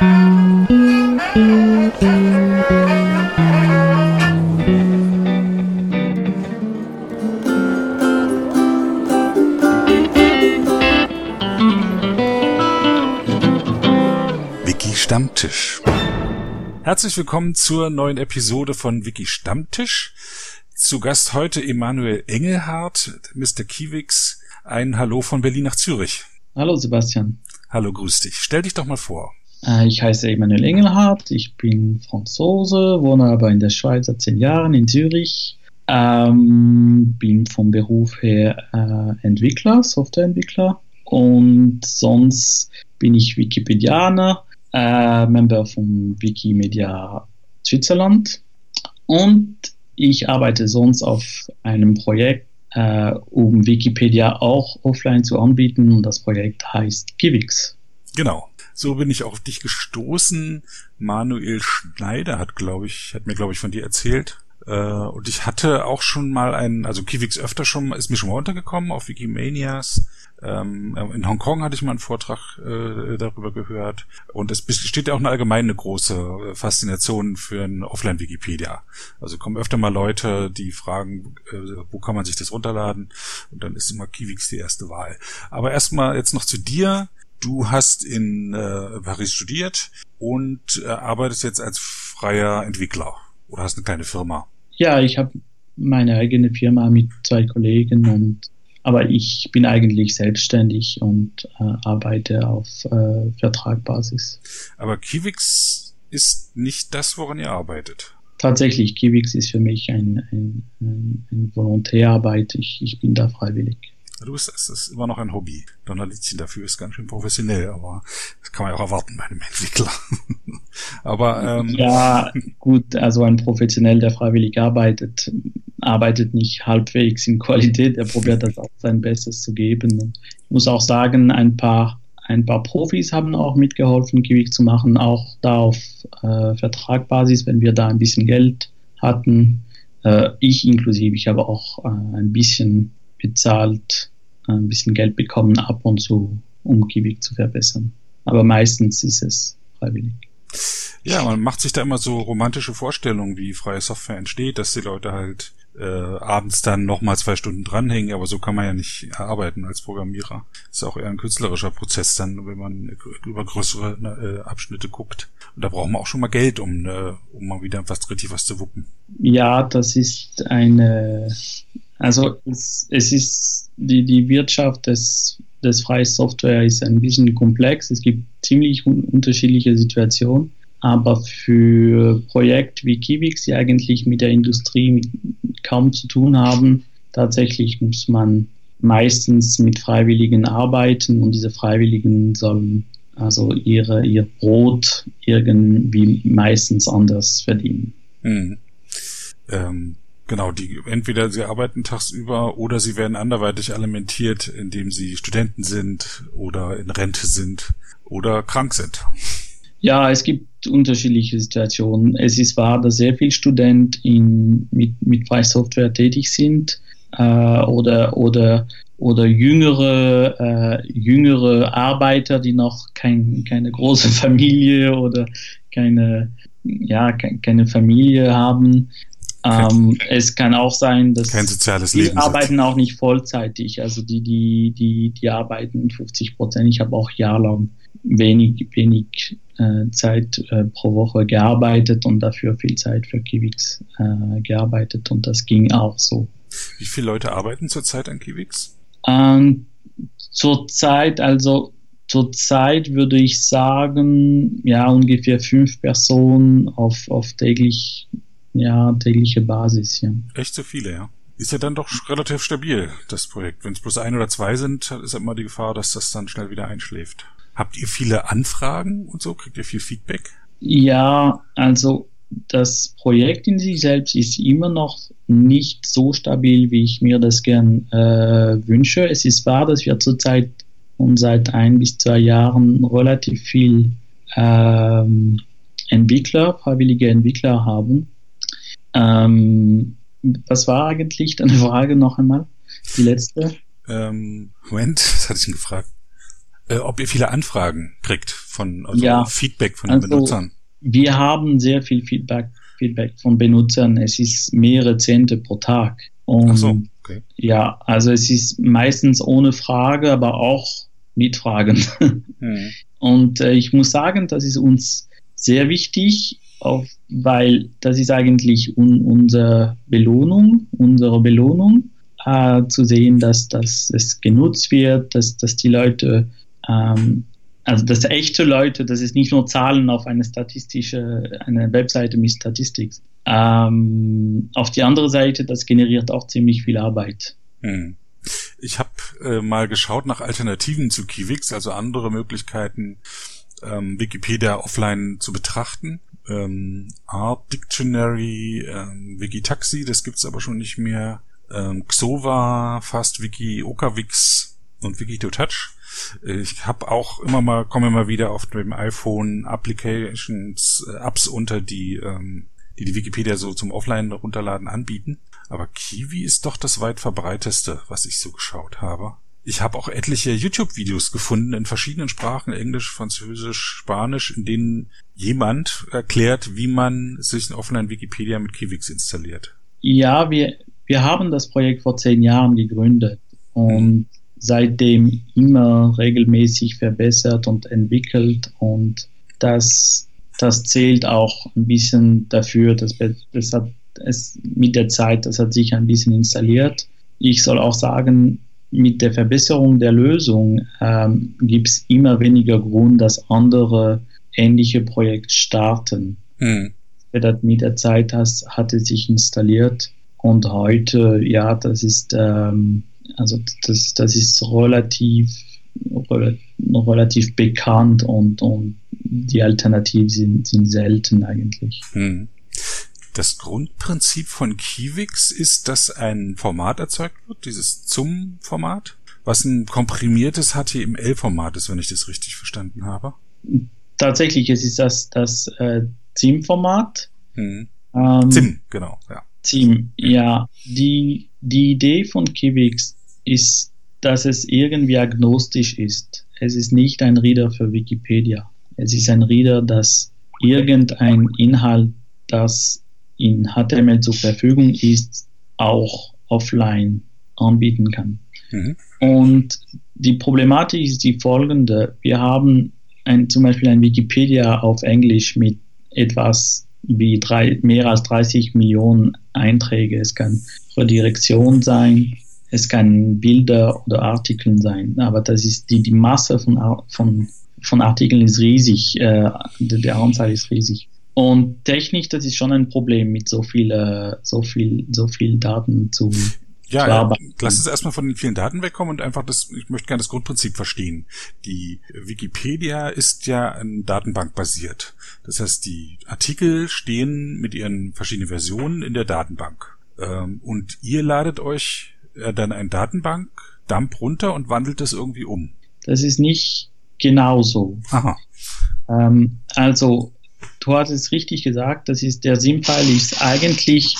Wiki Stammtisch. Herzlich willkommen zur neuen Episode von Wiki Stammtisch. Zu Gast heute Emanuel Engelhardt, Mr. Kiewix. Ein Hallo von Berlin nach Zürich. Hallo Sebastian. Hallo, grüß dich. Stell dich doch mal vor. Äh, ich heiße Emanuel Engelhardt, ich bin Franzose, wohne aber in der Schweiz seit zehn Jahren in Zürich. Ähm, bin vom Beruf her äh, Entwickler, Softwareentwickler und sonst bin ich Wikipedianer, äh, Member von Wikimedia Switzerland und ich arbeite sonst auf einem Projekt, äh, um Wikipedia auch offline zu anbieten und das Projekt heißt Givix. Genau. So bin ich auf dich gestoßen. Manuel Schneider hat, glaube ich, hat mir, glaube ich, von dir erzählt. Äh, und ich hatte auch schon mal einen, also Kivix öfter schon, ist mir schon mal untergekommen auf Wikimanias. Ähm, in Hongkong hatte ich mal einen Vortrag äh, darüber gehört. Und es besteht ja auch eine allgemeine große äh, Faszination für ein Offline-Wikipedia. Also kommen öfter mal Leute, die fragen, äh, wo kann man sich das runterladen? Und dann ist immer Kivix die erste Wahl. Aber erstmal jetzt noch zu dir. Du hast in äh, Paris studiert und äh, arbeitest jetzt als freier Entwickler oder hast eine kleine Firma. Ja, ich habe meine eigene Firma mit zwei Kollegen und aber ich bin eigentlich selbstständig und äh, arbeite auf äh, Vertragbasis. Aber Kivix ist nicht das, woran ihr arbeitet. Tatsächlich, Kivix ist für mich ein, ein, ein, ein Volontärarbeit. Ich, ich bin da freiwillig. Du bist, es ist immer noch ein Hobby. Donnerlitzchen dafür ist ganz schön professionell, aber das kann man ja auch erwarten bei einem Entwickler. aber ähm, ja, gut, also ein Professionell, der freiwillig arbeitet, arbeitet nicht halbwegs in Qualität. Er probiert das auch sein Bestes zu geben. Ich muss auch sagen, ein paar ein paar Profis haben auch mitgeholfen, Gewicht zu machen, auch da auf äh, Vertragbasis, wenn wir da ein bisschen Geld hatten. Äh, ich inklusive, ich habe auch äh, ein bisschen bezahlt, ein bisschen Geld bekommen ab und zu, um Kivik zu verbessern. Aber meistens ist es freiwillig. Ja, man macht sich da immer so romantische Vorstellungen, wie freie Software entsteht, dass die Leute halt äh, abends dann nochmal zwei Stunden dranhängen, aber so kann man ja nicht arbeiten als Programmierer. ist auch eher ein künstlerischer Prozess dann, wenn man über größere äh, Abschnitte guckt. Und da braucht man auch schon mal Geld, um, äh, um mal wieder was richtig was zu wuppen. Ja, das ist eine also es, es ist die, die Wirtschaft des, des freien Software ist ein bisschen komplex. Es gibt ziemlich un unterschiedliche Situationen. Aber für Projekte wie Kivix, die eigentlich mit der Industrie kaum zu tun haben, tatsächlich muss man meistens mit Freiwilligen arbeiten und diese Freiwilligen sollen also ihre, ihr Brot irgendwie meistens anders verdienen. Hm. Ähm, Genau, die entweder sie arbeiten tagsüber oder sie werden anderweitig alimentiert, indem sie Studenten sind oder in Rente sind oder krank sind. Ja, es gibt unterschiedliche Situationen. Es ist wahr, dass sehr viele Studenten mit, mit Freie Software tätig sind äh, oder, oder, oder jüngere, äh, jüngere Arbeiter, die noch kein, keine große Familie oder keine, ja, keine Familie haben. Ähm, es kann auch sein, dass kein soziales die Leben arbeiten sind. auch nicht vollzeitig. Also die, die, die, die arbeiten 50 Prozent. Ich habe auch jahrelang wenig, wenig äh, Zeit äh, pro Woche gearbeitet und dafür viel Zeit für Kiwix äh, gearbeitet und das ging auch so. Wie viele Leute arbeiten zurzeit an Kiwix? Ähm, zurzeit, also zurzeit würde ich sagen, ja, ungefähr fünf Personen auf, auf täglich ja, tägliche Basis, ja. Echt so viele, ja. Ist ja dann doch relativ stabil, das Projekt. Wenn es bloß ein oder zwei sind, ist immer die Gefahr, dass das dann schnell wieder einschläft. Habt ihr viele Anfragen und so? Kriegt ihr viel Feedback? Ja, also das Projekt in sich selbst ist immer noch nicht so stabil, wie ich mir das gern äh, wünsche. Es ist wahr, dass wir zurzeit und seit ein bis zwei Jahren relativ viel ähm, Entwickler, freiwillige Entwickler haben. Ähm, was war eigentlich deine Frage noch einmal? Die letzte? Ähm, Moment, was hatte ich denn gefragt? Äh, ob ihr viele Anfragen kriegt von also ja, Feedback von den also Benutzern? Wir haben sehr viel Feedback, Feedback von Benutzern. Es ist mehrere Zehnte pro Tag. Und Ach so, okay. Ja, also es ist meistens ohne Frage, aber auch mit Fragen. Hm. Und äh, ich muss sagen, das ist uns sehr wichtig, auf, weil das ist eigentlich un, unsere Belohnung, unsere Belohnung, äh, zu sehen, dass, dass es genutzt wird, dass, dass die Leute, ähm, also dass echte Leute, das ist nicht nur Zahlen auf eine statistische, eine Webseite mit Statistik. Ähm, auf die andere Seite, das generiert auch ziemlich viel Arbeit. Hm. Ich habe äh, mal geschaut nach Alternativen zu Kiwix, also andere Möglichkeiten, ähm, Wikipedia offline zu betrachten. Ähm, Art Dictionary, ähm, Wikitaxi, das gibt's aber schon nicht mehr. Ähm, Xova, FastWiki, Okawix und Wikitouch. Ich habe auch immer mal, komme immer wieder auf dem iPhone Applications, äh, Apps unter, die, ähm, die die Wikipedia so zum Offline runterladen anbieten. Aber Kiwi ist doch das weit verbreiteste, was ich so geschaut habe. Ich habe auch etliche YouTube-Videos gefunden in verschiedenen Sprachen, Englisch, Französisch, Spanisch, in denen jemand erklärt, wie man sich ein Offline-Wikipedia mit Kiwix installiert. Ja, wir, wir haben das Projekt vor zehn Jahren gegründet und mhm. seitdem immer regelmäßig verbessert und entwickelt und das, das zählt auch ein bisschen dafür, dass das hat es mit der Zeit, das hat sich ein bisschen installiert. Ich soll auch sagen, mit der Verbesserung der Lösung ähm, gibt es immer weniger Grund, dass andere ähnliche Projekte starten. Hm. Mit der Zeit has, hat es sich installiert und heute, ja, das ist, ähm, also das, das ist relativ, relativ bekannt und, und die Alternativen sind, sind selten eigentlich. Hm. Das Grundprinzip von Kiwix ist, dass ein Format erzeugt wird, dieses ZUM-Format, was ein komprimiertes HTML-Format ist, wenn ich das richtig verstanden habe. Tatsächlich, es ist das, das äh, ZIM-Format. Hm. Ähm, ZIM, genau, ja. ZIM, ja. Die, die Idee von Kiwix ist, dass es irgendwie agnostisch ist. Es ist nicht ein Reader für Wikipedia. Es ist ein Reader, das irgendein Inhalt, das in HTML zur Verfügung ist, auch offline anbieten kann. Mhm. Und die Problematik ist die folgende. Wir haben ein, zum Beispiel ein Wikipedia auf Englisch mit etwas wie drei, mehr als 30 Millionen Einträge. Es kann Redirektion sein, es kann Bilder oder Artikel sein, aber das ist die, die Masse von, von, von Artikeln ist riesig, äh, der Anzahl ist riesig. Und technisch, das ist schon ein Problem, mit so viel, äh, so viel, so viel Daten zu, ja, ja, lass uns erstmal von den vielen Daten wegkommen und einfach das, ich möchte gerne das Grundprinzip verstehen. Die Wikipedia ist ja ein Datenbank basiert. Das heißt, die Artikel stehen mit ihren verschiedenen Versionen in der Datenbank. Ähm, und ihr ladet euch äh, dann ein Datenbank-Dump runter und wandelt das irgendwie um. Das ist nicht genauso. Aha. Ähm, also du hast es richtig gesagt, das ist der SIM-File ist eigentlich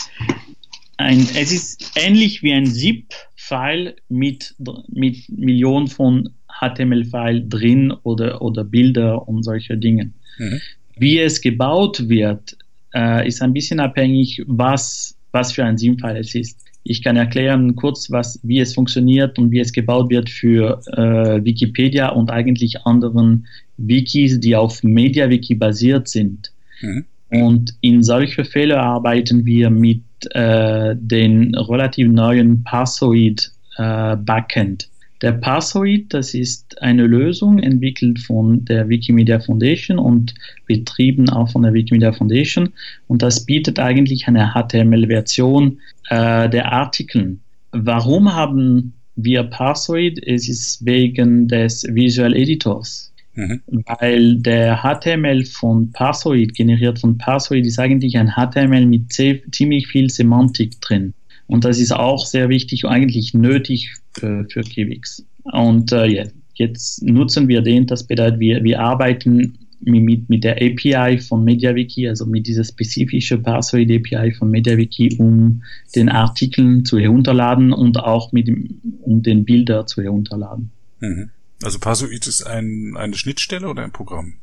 ein, es ist ähnlich wie ein ZIP-File mit, mit Millionen von HTML-File drin oder, oder Bilder und solche Dinge. Mhm. Wie es gebaut wird, äh, ist ein bisschen abhängig, was, was für ein SIM-File es ist. Ich kann erklären kurz, was, wie es funktioniert und wie es gebaut wird für äh, Wikipedia und eigentlich anderen Wikis, die auf MediaWiki basiert sind. Mhm. Und in solche Fälle arbeiten wir mit äh, den relativ neuen Passoid äh, Backend. Der Passoid, das ist eine Lösung entwickelt von der Wikimedia Foundation und betrieben auch von der Wikimedia Foundation. Und das bietet eigentlich eine HTML-Version äh, der Artikel. Warum haben wir Passoid? Es ist wegen des Visual Editors. Mhm. Weil der HTML von Parsoid, generiert von Parsoid, ist eigentlich ein HTML mit ziemlich viel Semantik drin. Und das ist auch sehr wichtig, eigentlich nötig für, für Kiwix. Und äh, ja, jetzt nutzen wir den, das bedeutet, wir, wir arbeiten mit, mit der API von MediaWiki, also mit dieser spezifischen Parsoid API von MediaWiki, um den Artikeln zu herunterladen und auch mit dem, um den Bilder zu herunterladen. Mhm. Also Parsoid ist ein, eine Schnittstelle oder ein Programm?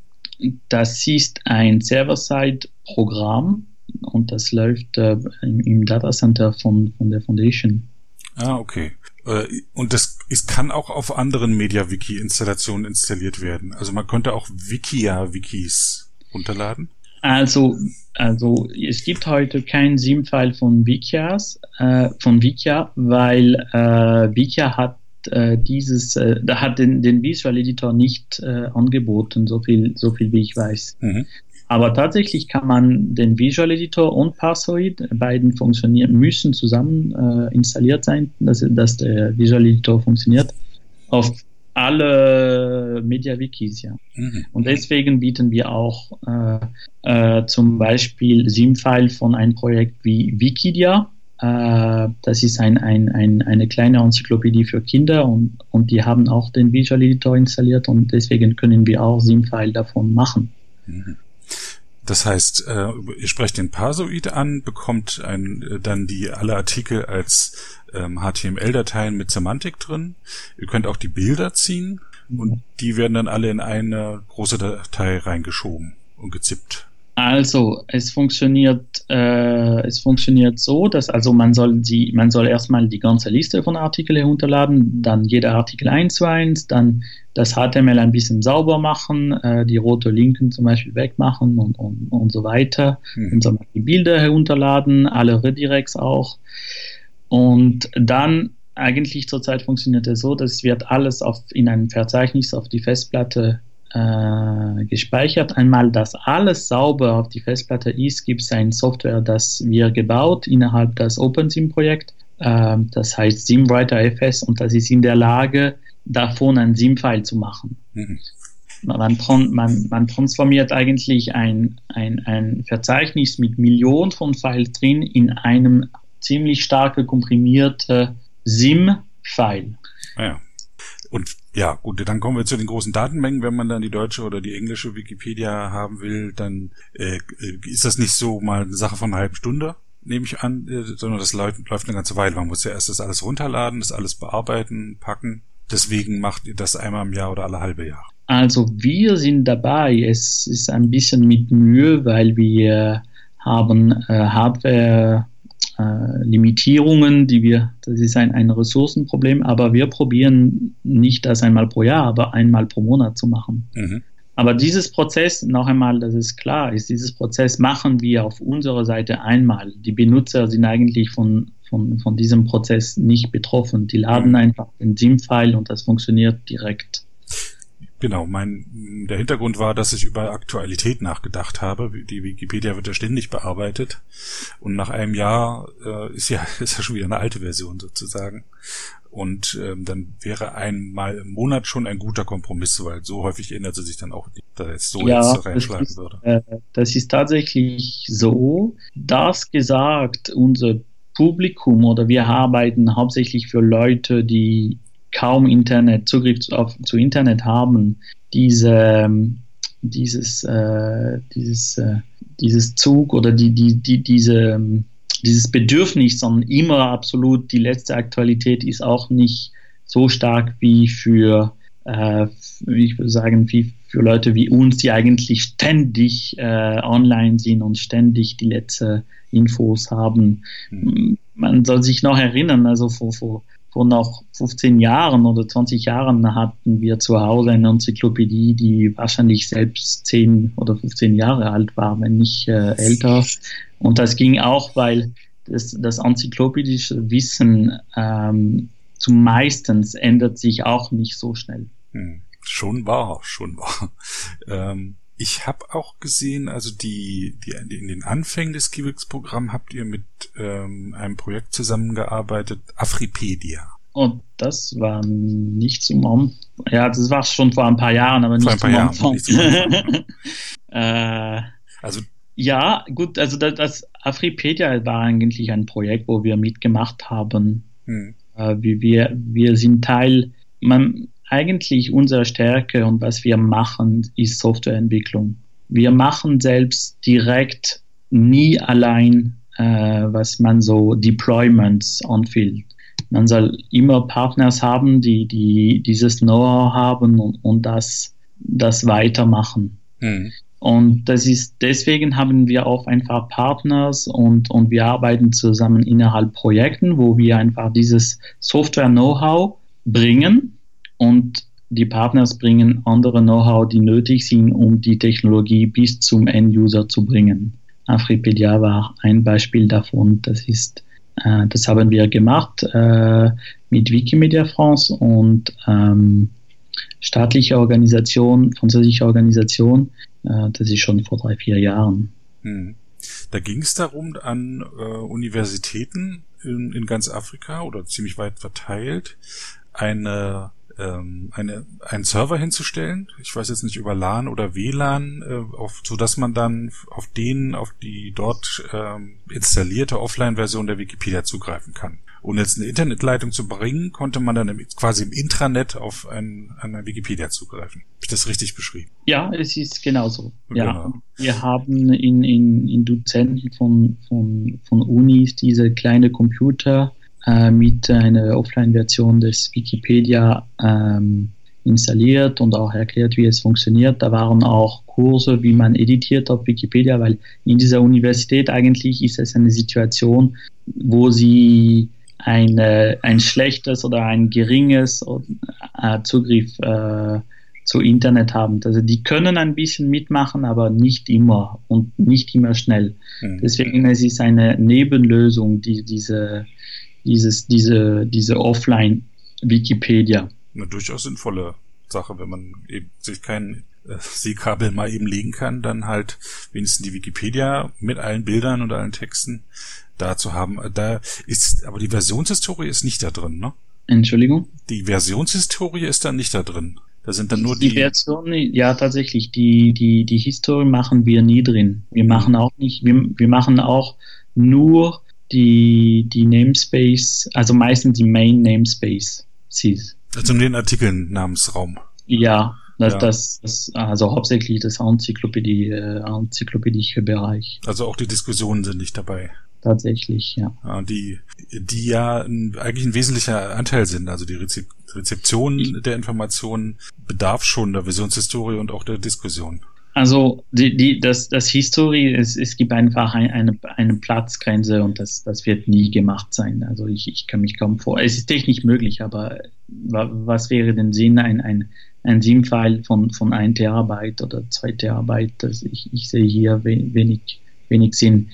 Das ist ein Server-Side-Programm und das läuft äh, im, im Datacenter von, von der Foundation. Ah, okay. Äh, und das es kann auch auf anderen MediaWiki-Installationen installiert werden. Also man könnte auch Wikia-Wikis runterladen. Also, also es gibt heute kein SIM-File von Wikias, äh, von Wikia, weil äh, Wikia hat äh, dieses, äh, da hat den, den Visual Editor nicht äh, angeboten, so viel, so viel wie ich weiß. Mhm. Aber tatsächlich kann man den Visual Editor und Parsoid, beiden funktionieren, müssen zusammen äh, installiert sein, dass, dass der Visual Editor funktioniert, auf alle MediaWikis, ja. Mhm. Und deswegen bieten wir auch äh, äh, zum Beispiel SIM-File von einem Projekt wie Wikidia. Äh, das ist ein, ein, ein, eine kleine Enzyklopädie für Kinder und, und die haben auch den Visual Editor installiert und deswegen können wir auch SIM-File davon machen. Mhm. Das heißt, äh, ihr sprecht den Parsoid an, bekommt ein, äh, dann die alle Artikel als ähm, HTML-Dateien mit Semantik drin. Ihr könnt auch die Bilder ziehen und die werden dann alle in eine große Datei reingeschoben und gezippt. Also es funktioniert, äh, es funktioniert so, dass also man soll die, man soll erstmal die ganze Liste von Artikeln herunterladen, dann jeder Artikel eins zu eins, dann das HTML ein bisschen sauber machen, äh, die rote Linken zum Beispiel wegmachen und, und, und so weiter. Mhm. Dann die Bilder herunterladen, alle Redirects auch. Und dann eigentlich zurzeit funktioniert es so, dass wird alles auf, in einem Verzeichnis auf die Festplatte äh, gespeichert. Einmal, dass alles sauber auf die Festplatte ist, gibt es ein Software, das wir gebaut innerhalb des OpenSIM-Projekt. Äh, das heißt SIMWriter FS und das ist in der Lage, davon ein SIM-File zu machen. Mhm. Man, man, man, transformiert eigentlich ein, ein, ein Verzeichnis mit Millionen von Files drin in einem ziemlich starke komprimierte SIM-File. Ah ja. Und ja, gut, dann kommen wir zu den großen Datenmengen. Wenn man dann die deutsche oder die englische Wikipedia haben will, dann äh, ist das nicht so mal eine Sache von einer halben Stunde, nehme ich an, äh, sondern das läuft, läuft eine ganze Weile. Man muss ja erst das alles runterladen, das alles bearbeiten, packen. Deswegen macht ihr das einmal im Jahr oder alle halbe Jahr. Also wir sind dabei. Es ist ein bisschen mit Mühe, weil wir haben äh, Hardware äh, Limitierungen, die wir, das ist ein, ein Ressourcenproblem, aber wir probieren nicht das einmal pro Jahr, aber einmal pro Monat zu machen. Mhm. Aber dieses Prozess, noch einmal, das ist klar, ist dieses Prozess machen wir auf unserer Seite einmal. Die Benutzer sind eigentlich von, von, von diesem Prozess nicht betroffen. Die laden mhm. einfach den SIM-File und das funktioniert direkt. Genau, mein der Hintergrund war, dass ich über Aktualität nachgedacht habe. Die Wikipedia wird ja ständig bearbeitet und nach einem Jahr äh, ist ja ist ja schon wieder eine alte Version sozusagen. Und ähm, dann wäre einmal im Monat schon ein guter Kompromiss, weil so häufig ändert sie sich dann auch, da jetzt so ja, jetzt reinschlagen ist, würde. Äh, das ist tatsächlich so. Das gesagt, unser Publikum oder wir arbeiten hauptsächlich für Leute, die kaum Internet, Zugriff auf, zu Internet haben, diese, dieses, äh, dieses, äh, dieses Zug oder die, die, die, diese, dieses Bedürfnis, sondern immer absolut die letzte Aktualität ist auch nicht so stark wie für, äh, ich würde sagen, wie für Leute wie uns, die eigentlich ständig äh, online sind und ständig die letzte Infos haben. Mhm. Man soll sich noch erinnern, also vor, vor vor noch 15 Jahren oder 20 Jahren hatten wir zu Hause eine Enzyklopädie, die wahrscheinlich selbst 10 oder 15 Jahre alt war, wenn nicht äh, älter. Und das ging auch, weil das, das enzyklopädische Wissen ähm, zumeistens ändert sich auch nicht so schnell. Hm. Schon wahr, schon wahr. Ähm, ich habe auch gesehen, also die, die in den Anfängen des Kiwix-Programms habt ihr mit ähm, einem Projekt zusammengearbeitet, Afripedia. Und das war nicht zum Anfang. Ja, das war schon vor ein paar Jahren, aber nicht vor ein paar zum Jahren, äh, also ja, gut, also das, das Afripedia war eigentlich ein Projekt, wo wir mitgemacht haben. Hm. Äh, wie wir, wir sind Teil, man, eigentlich unsere Stärke und was wir machen, ist Softwareentwicklung. Wir machen selbst direkt nie allein, äh, was man so Deployments anfühlt. Man soll immer Partners haben, die, die dieses Know-how haben und, und das, das weitermachen. Mhm. Und das ist, deswegen haben wir auch einfach Partners und, und wir arbeiten zusammen innerhalb Projekten, wo wir einfach dieses Software-Know-how bringen und die Partners bringen andere Know-how, die nötig sind, um die Technologie bis zum End-User zu bringen. Afripedia war ein Beispiel davon. Das ist, äh, das haben wir gemacht äh, mit Wikimedia France und ähm, staatliche Organisation, französische Organisation, äh, das ist schon vor drei, vier Jahren. Hm. Da ging es darum, an äh, Universitäten in, in ganz Afrika oder ziemlich weit verteilt eine ähm, eine, einen Server hinzustellen. Ich weiß jetzt nicht über LAN oder WLAN, äh, auf, so dass man dann auf den, auf die dort ähm, installierte Offline-Version der Wikipedia zugreifen kann. Und jetzt eine Internetleitung zu bringen, konnte man dann im, quasi im Intranet auf ein, eine Wikipedia zugreifen. Habe ich das richtig beschrieben? Ja, es ist genauso. Genau. Ja, wir haben in, in, in Dozenten von, von, von Unis diese kleine Computer äh, mit einer Offline-Version des Wikipedia ähm, installiert und auch erklärt, wie es funktioniert. Da waren auch Kurse, wie man editiert auf Wikipedia, weil in dieser Universität eigentlich ist es eine Situation, wo sie eine, ein schlechtes oder ein geringes äh, Zugriff äh, zu Internet haben. Also die können ein bisschen mitmachen, aber nicht immer und nicht immer schnell. Mhm. Deswegen es ist eine Nebenlösung, die diese dieses, diese, diese Offline-Wikipedia. Eine durchaus sinnvolle Sache, wenn man eben sich kein äh, Seekabel mal eben legen kann, dann halt wenigstens die Wikipedia mit allen Bildern und allen Texten da zu haben. Da ist, aber die Versionshistorie ist nicht da drin, ne? Entschuldigung? Die Versionshistorie ist dann nicht da drin. Da sind dann nur die. Die Version, ja, tatsächlich. Die, die, die Historie machen wir nie drin. Wir machen auch nicht, wir, wir machen auch nur die, die Namespace, also meistens die Main Namespace sieht. Also in den Artikeln Namensraum. Ja, das, ja. Das, das, also hauptsächlich das Enzyklopädie, äh, enzyklopädische Bereich. Also auch die Diskussionen sind nicht dabei. Tatsächlich, ja. ja die, die ja eigentlich ein wesentlicher Anteil sind. Also die Rezep Rezeption der Informationen bedarf schon der Visionshistorie und auch der Diskussion. Also die, die, das, das History, es, es gibt einfach ein, eine, eine Platzgrenze und das, das wird nie gemacht sein. Also ich, ich kann mich kaum vor. Es ist technisch möglich, aber was wäre denn Sinn, ein, ein, ein SIM-File von, von 1 Terabyte oder 2 Terabyte? Das, ich, ich sehe hier wenig, wenig Sinn.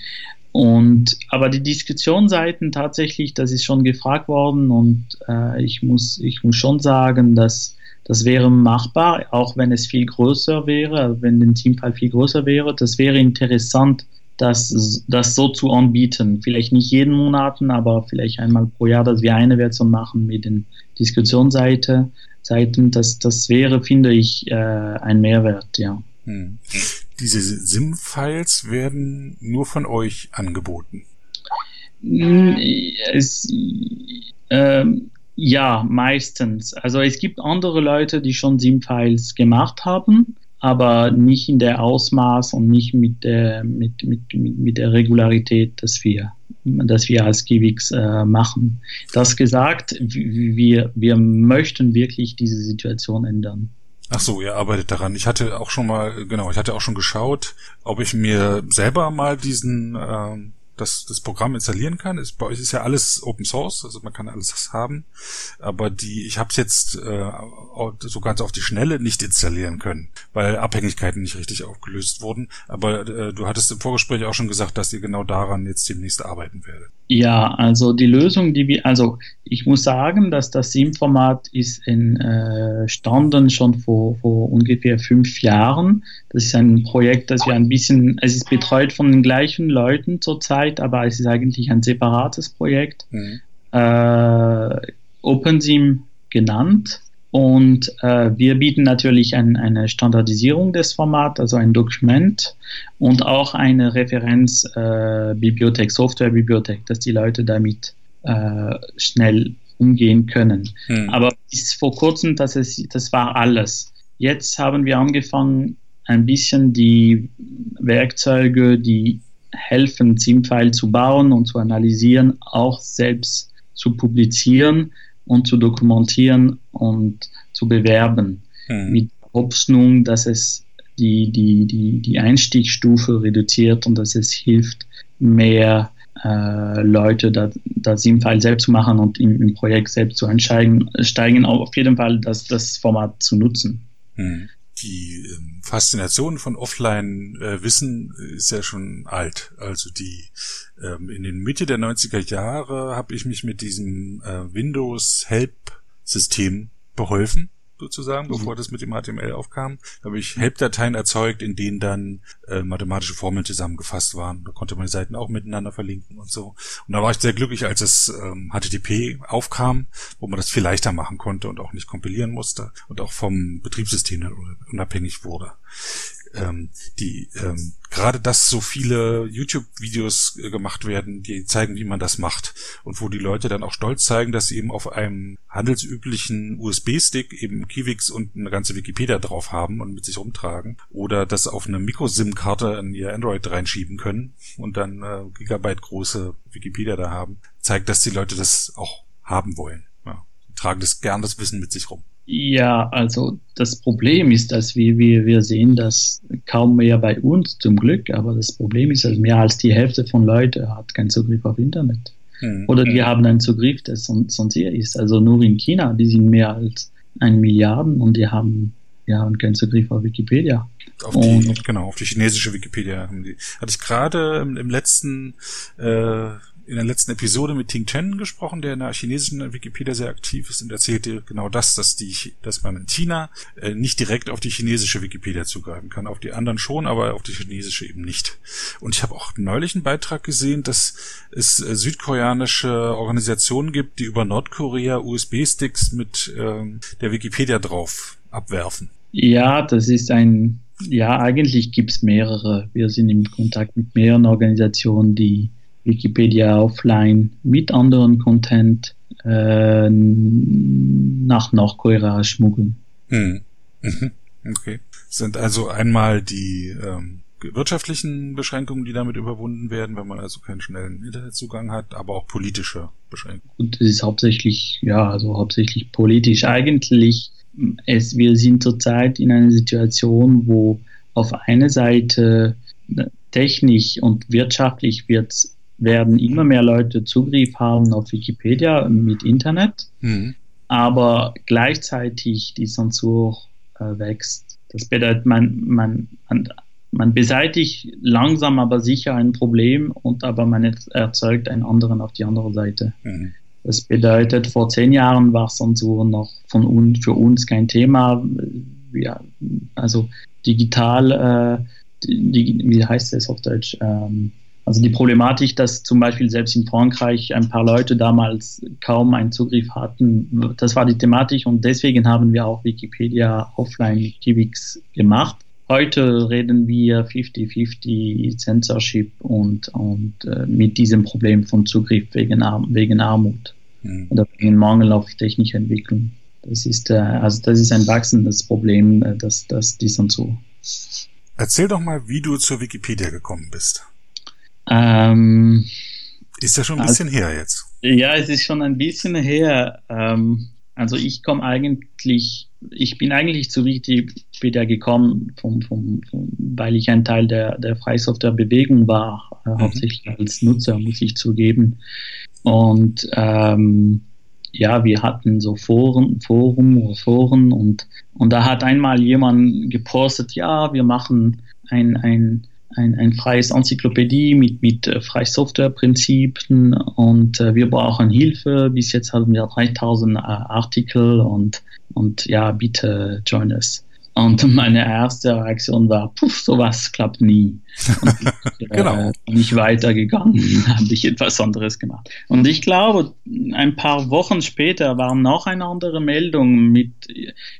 Und aber die Diskussionsseiten tatsächlich, das ist schon gefragt worden und äh, ich muss ich muss schon sagen, dass das wäre machbar, auch wenn es viel größer wäre, also wenn der Teamfall viel größer wäre. Das wäre interessant, das, das so zu anbieten. Vielleicht nicht jeden Monat, aber vielleicht einmal pro Jahr, dass wir eine Version machen mit den Diskussionsseiten. Seiten, das, das wäre, finde ich, äh, ein Mehrwert, ja. Hm. Diese SIM-Files werden nur von euch angeboten. Hm, es, ähm, ja, meistens. Also es gibt andere Leute, die schon SIM-Files gemacht haben, aber nicht in der Ausmaß und nicht mit der, mit, mit, mit der Regularität, dass wir, dass wir als Givix äh, machen. Das gesagt, wir, wir möchten wirklich diese Situation ändern. Ach so, ihr arbeitet daran. Ich hatte auch schon mal, genau, ich hatte auch schon geschaut, ob ich mir selber mal diesen ähm, das, das Programm installieren kann. Ist, bei euch ist ja alles Open Source, also man kann alles haben. Aber die, ich habe es jetzt äh, so ganz auf die Schnelle nicht installieren können, weil Abhängigkeiten nicht richtig aufgelöst wurden. Aber äh, du hattest im Vorgespräch auch schon gesagt, dass ihr genau daran jetzt demnächst arbeiten werdet. Ja, also die Lösung, die wir, also ich muss sagen, dass das SIM-Format ist entstanden äh, schon vor, vor ungefähr fünf Jahren. Das ist ein Projekt, das wir ein bisschen, es ist betreut von den gleichen Leuten zurzeit, aber es ist eigentlich ein separates Projekt. Mhm. Äh, OpenSIM genannt. Und äh, wir bieten natürlich ein, eine Standardisierung des Formats, also ein Dokument und auch eine Referenzbibliothek, äh, Softwarebibliothek, dass die Leute damit äh, schnell umgehen können. Hm. Aber bis vor kurzem, das, ist, das war alles. Jetzt haben wir angefangen, ein bisschen die Werkzeuge, die helfen, SIM-File zu bauen und zu analysieren, auch selbst zu publizieren und zu dokumentieren und zu bewerben. Mhm. Mit Hoffnung, dass es die, die, die, die Einstiegsstufe reduziert und dass es hilft, mehr äh, Leute da, das im Fall selbst zu machen und im, im Projekt selbst zu einsteigen, steigen auf jeden Fall das, das Format zu nutzen. Hm. Die ähm, Faszination von Offline-Wissen äh, ist ja schon alt. Also die ähm, in den Mitte der 90er Jahre habe ich mich mit diesem äh, Windows Help System beholfen sozusagen, mhm. bevor das mit dem HTML aufkam. Da habe ich Help-Dateien erzeugt, in denen dann äh, mathematische Formeln zusammengefasst waren. Da konnte man die Seiten auch miteinander verlinken und so. Und da war ich sehr glücklich, als das ähm, HTTP aufkam, wo man das viel leichter machen konnte und auch nicht kompilieren musste und auch vom Betriebssystem unabhängig wurde ähm, die ähm, gerade dass so viele YouTube-Videos äh, gemacht werden, die zeigen, wie man das macht und wo die Leute dann auch stolz zeigen, dass sie eben auf einem handelsüblichen USB-Stick eben Kiwix und eine ganze Wikipedia drauf haben und mit sich rumtragen oder das auf eine Micro-SIM-Karte in ihr Android reinschieben können und dann äh, Gigabyte große Wikipedia da haben, zeigt, dass die Leute das auch haben wollen. Ja, tragen das gern das Wissen mit sich rum. Ja, also das Problem ist, dass wir, wir, wir sehen das kaum mehr bei uns zum Glück, aber das Problem ist, dass mehr als die Hälfte von Leuten hat keinen Zugriff auf Internet. Hm. Oder die haben einen Zugriff, der sonst, sonst eher ist. Also nur in China, die sind mehr als ein Milliarden und die haben, die haben keinen Zugriff auf Wikipedia. Auf die, genau, auf die chinesische Wikipedia haben die. Hatte ich gerade im, im letzten äh, in der letzten Episode mit Ting Chen gesprochen, der in der chinesischen Wikipedia sehr aktiv ist und erzählte genau das, dass die, dass man in China äh, nicht direkt auf die chinesische Wikipedia zugreifen kann. Auf die anderen schon, aber auf die chinesische eben nicht. Und ich habe auch neulich einen Beitrag gesehen, dass es äh, südkoreanische Organisationen gibt, die über Nordkorea USB-Sticks mit ähm, der Wikipedia drauf abwerfen. Ja, das ist ein, ja, eigentlich gibt's mehrere. Wir sind im Kontakt mit mehreren Organisationen, die Wikipedia offline mit anderen Content äh, nach Nordkorea schmuggeln. Hm. Mhm. Okay. Sind also einmal die ähm, wirtschaftlichen Beschränkungen, die damit überwunden werden, wenn man also keinen schnellen Internetzugang hat, aber auch politische Beschränkungen. Und es ist hauptsächlich, ja, also hauptsächlich politisch. Eigentlich, es, wir sind zurzeit in einer Situation, wo auf einer Seite technisch und wirtschaftlich wird werden immer mehr Leute Zugriff haben auf Wikipedia mit Internet, mhm. aber gleichzeitig die Zensur äh, wächst. Das bedeutet, man, man, man, man beseitigt langsam aber sicher ein Problem und aber man erzeugt einen anderen auf die andere Seite. Mhm. Das bedeutet, vor zehn Jahren war Zensur noch von uns, für uns kein Thema. Ja, also digital, äh, die, wie heißt das auf Deutsch? Ähm, also die Problematik, dass zum Beispiel selbst in Frankreich ein paar Leute damals kaum einen Zugriff hatten, das war die Thematik und deswegen haben wir auch Wikipedia offline Kivix gemacht. Heute reden wir 50-50 Censorship und, und äh, mit diesem Problem von Zugriff wegen, Arm wegen Armut mhm. oder wegen Mangel auf technische Entwicklung. Das ist, äh, also das ist ein wachsendes Problem, äh, das, das die Zensur. Erzähl doch mal, wie du zur Wikipedia gekommen bist. Ähm, ist ja schon ein bisschen also, her jetzt. Ja, es ist schon ein bisschen her. Ähm, also ich komme eigentlich, ich bin eigentlich zu Wikipedia gekommen, vom, vom, vom, weil ich ein Teil der, der Freisoftware-Bewegung war, äh, mhm. hauptsächlich als Nutzer, muss ich zugeben. Und ähm, ja, wir hatten so Foren, Forum oder Foren und, und da hat einmal jemand gepostet, ja, wir machen ein, ein ein, ein freies Enzyklopädie mit, mit äh, freie Softwareprinzipien und äh, wir brauchen Hilfe. Bis jetzt haben wir 3000 äh, Artikel und, und ja, bitte join us. Und meine erste Reaktion war, puff, sowas klappt nie. Und ich, äh, genau. bin ich weitergegangen, habe ich etwas anderes gemacht. Und ich glaube, ein paar Wochen später war noch eine andere Meldung mit,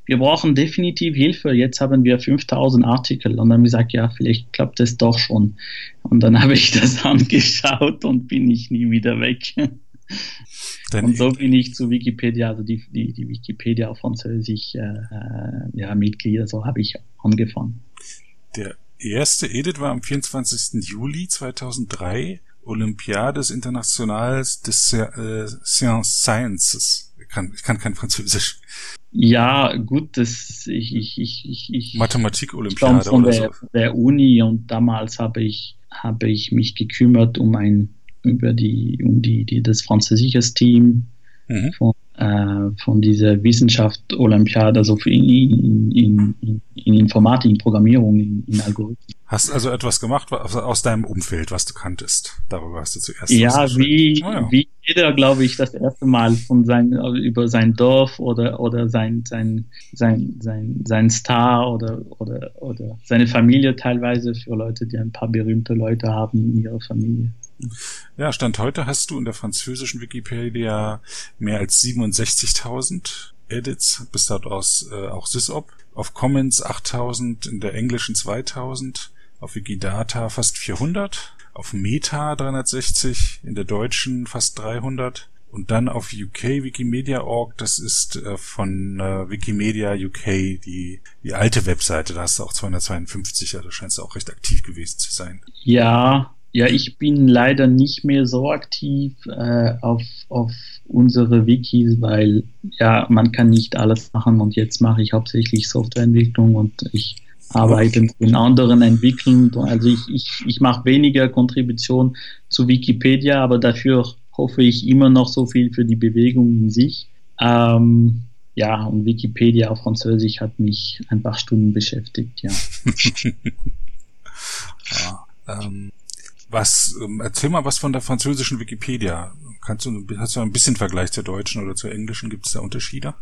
wir brauchen definitiv Hilfe, jetzt haben wir 5000 Artikel. Und dann habe ich gesagt, ja, vielleicht klappt es doch schon. Und dann habe ich das angeschaut und bin ich nie wieder weg. Und so bin ich zu Wikipedia, also die, die, die Wikipedia auf Französisch, äh, äh ja, Mitglieder, so habe ich angefangen. Der erste Edit war am 24. Juli 2003, Olympiade des Internationals des äh, Sciences. Ich kann, ich kann kein Französisch. Ja, gut, das ich ich ich ich, ich Mathematik-Olympiade von der, so. der Uni und damals habe ich habe ich mich gekümmert um ein über die um die, die das französische Team mhm. von äh, von dieser Wissenschaft Olympiade, also in, in, in, in Informatik, in Programmierung, in, in Algorithmen. Hast also etwas gemacht aus deinem Umfeld, was du kanntest. Darüber hast du zuerst. Ja, wie, oh ja. wie jeder, glaube ich, das erste Mal von sein, über sein Dorf oder, oder sein, sein, sein, sein, sein Star oder, oder, oder seine Familie teilweise für Leute, die ein paar berühmte Leute haben in ihrer Familie. Ja, Stand heute hast du in der französischen Wikipedia mehr als 67.000 Edits, bist dort aus äh, auch SysOp. Auf Commons 8000, in der englischen 2000, auf Wikidata fast 400, auf Meta 360, in der deutschen fast 300 und dann auf UK Wikimedia.org, das ist äh, von äh, Wikimedia UK die, die alte Webseite, da hast du auch 252, also scheinst du auch recht aktiv gewesen zu sein. Ja, ja, ich bin leider nicht mehr so aktiv äh, auf, auf unsere Wikis, weil ja, man kann nicht alles machen und jetzt mache ich hauptsächlich Softwareentwicklung und ich arbeite mit den anderen Entwicklern. Also ich, ich, ich mache weniger Kontribution zu Wikipedia, aber dafür hoffe ich immer noch so viel für die Bewegung in sich. Ähm, ja, und Wikipedia auf Französisch hat mich ein paar Stunden beschäftigt, ja. ja ähm, was, ähm, erzähl mal was von der französischen Wikipedia. Kannst du, hast du ein bisschen Vergleich zur deutschen oder zur englischen? Gibt es da Unterschiede?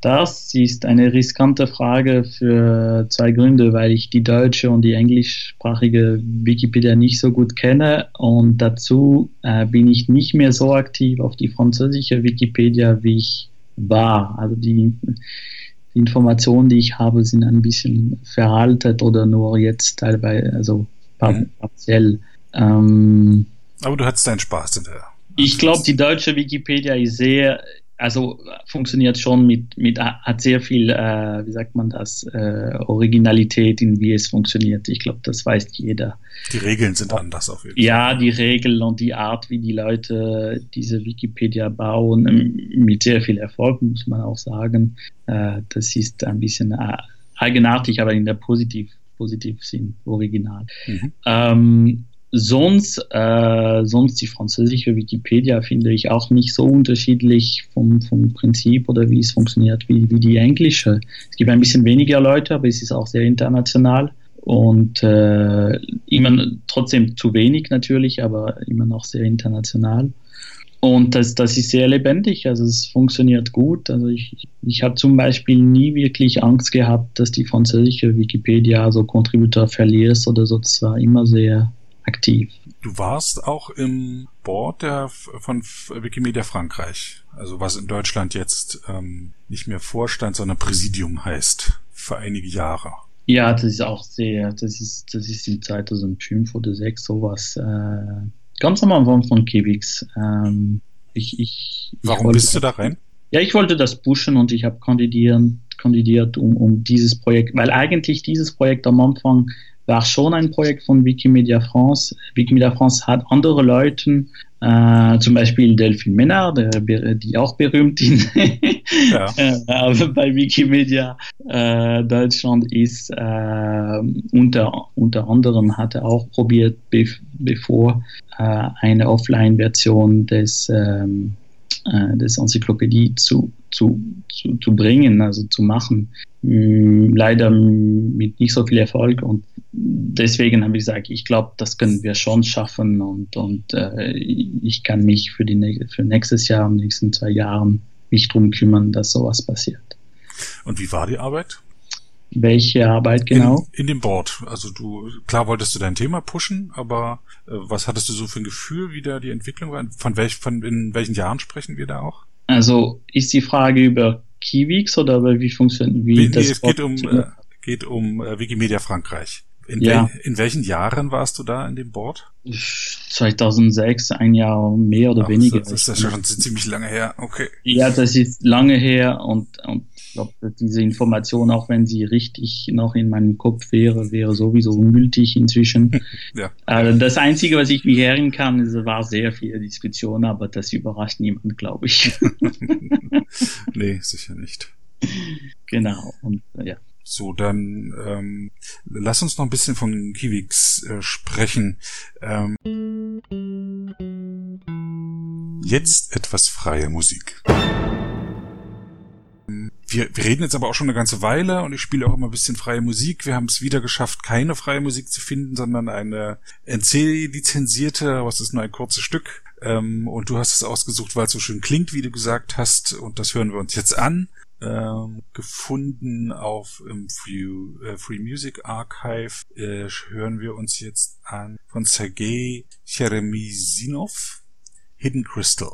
Das ist eine riskante Frage für zwei Gründe, weil ich die deutsche und die englischsprachige Wikipedia nicht so gut kenne und dazu äh, bin ich nicht mehr so aktiv auf die französische Wikipedia, wie ich war. Also die, die Informationen, die ich habe, sind ein bisschen veraltet oder nur jetzt teilweise, also mhm. Ähm, Aber du hattest deinen Spaß hinterher. Ich glaube, die deutsche Wikipedia ist sehr, also funktioniert schon mit, mit hat sehr viel, äh, wie sagt man das, äh, Originalität in wie es funktioniert. Ich glaube, das weiß jeder. Die Regeln sind anders auf jeden Fall. Ja, die Regeln und die Art, wie die Leute diese Wikipedia bauen, ähm, mit sehr viel Erfolg, muss man auch sagen. Äh, das ist ein bisschen äh, eigenartig, aber in der positiv, positiv Sinn, original. Mhm. Ähm, Sonst, äh, sonst die französische Wikipedia finde ich auch nicht so unterschiedlich vom, vom Prinzip oder wie es funktioniert wie, wie die englische. Es gibt ein bisschen weniger Leute, aber es ist auch sehr international und äh, immer trotzdem zu wenig natürlich, aber immer noch sehr international. Und das, das ist sehr lebendig, also es funktioniert gut. Also ich, ich habe zum Beispiel nie wirklich Angst gehabt, dass die französische Wikipedia so Contributor verliert oder so. Es war immer sehr, aktiv. Du warst auch im Board der, von Wikimedia Frankreich, also was in Deutschland jetzt ähm, nicht mehr Vorstand, sondern Präsidium heißt, für einige Jahre. Ja, das ist auch sehr, das ist, das ist in 2005 oder 2006 sowas. Äh, ganz am Anfang von Kivix. Ähm, ich, ich, Warum wollte, bist du da rein? Ja, ich wollte das pushen und ich habe kandidiert, kandidiert um, um dieses Projekt, weil eigentlich dieses Projekt am Anfang war schon ein Projekt von Wikimedia France. Wikimedia France hat andere Leute, äh, zum Beispiel Delphine Menard, der, die auch berühmt in, ja. äh, bei Wikimedia äh, Deutschland ist. Äh, unter, unter anderem hat er auch probiert, be bevor äh, eine Offline-Version des ähm, äh, des Enzyklopädie zu, zu, zu, zu bringen, also zu machen. Mm, leider mit nicht so viel Erfolg und deswegen habe ich gesagt, ich glaube, das können wir schon schaffen und, und äh, ich kann mich für, die, für nächstes Jahr, in den nächsten zwei Jahren, mich darum kümmern, dass sowas passiert. Und wie war die Arbeit? Welche Arbeit genau? In, in dem Board. Also du, klar wolltest du dein Thema pushen, aber äh, was hattest du so für ein Gefühl, wie da die Entwicklung war? Von, welch, von in welchen Jahren sprechen wir da auch? Also ist die Frage über Kiwix oder wie funktioniert wie, wie das? Es geht um, äh, geht um äh, Wikimedia Frankreich. In, ja. wel, in welchen Jahren warst du da in dem Board? 2006, ein Jahr mehr oder Ach, weniger. Das ist ja schon ziemlich lange her, okay. Ja, das ist lange her und, und ich glaube, diese Information, auch wenn sie richtig noch in meinem Kopf wäre, wäre sowieso ungültig inzwischen. ja. Also das Einzige, was ich mich erinnern kann, ist, war sehr viel Diskussion, aber das überrascht niemand, glaube ich. nee, sicher nicht. genau, und ja. So, dann ähm, lass uns noch ein bisschen von Kiwix äh, sprechen. Ähm, jetzt etwas freie Musik. Wir, wir reden jetzt aber auch schon eine ganze Weile und ich spiele auch immer ein bisschen freie Musik. Wir haben es wieder geschafft, keine freie Musik zu finden, sondern eine NC-lizenzierte, aber es ist nur ein kurzes Stück. Ähm, und du hast es ausgesucht, weil es so schön klingt, wie du gesagt hast. Und das hören wir uns jetzt an ähm, gefunden auf im Free, äh, Free Music Archive. Äh, hören wir uns jetzt an von Sergei Cheremisinov, Hidden Crystal.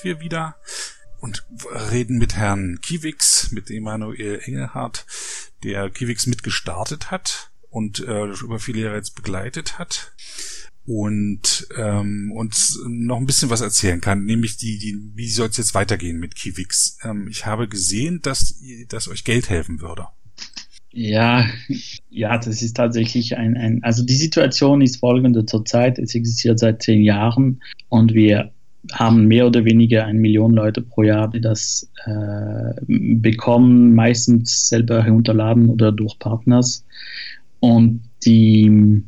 Sind wir wieder und reden mit Herrn Kiewix, mit Emanuel Engelhardt, der Kiewix mitgestartet hat und äh, über viele Jahre jetzt begleitet hat und ähm, uns noch ein bisschen was erzählen kann, nämlich die, die wie soll es jetzt weitergehen mit Kiwix. Ähm, ich habe gesehen, dass, dass euch Geld helfen würde. Ja, ja, das ist tatsächlich ein, ein, also die Situation ist folgende zurzeit. Es existiert seit zehn Jahren und wir haben mehr oder weniger eine Million Leute pro Jahr, die das äh, bekommen, meistens selber herunterladen oder durch Partners. Und die,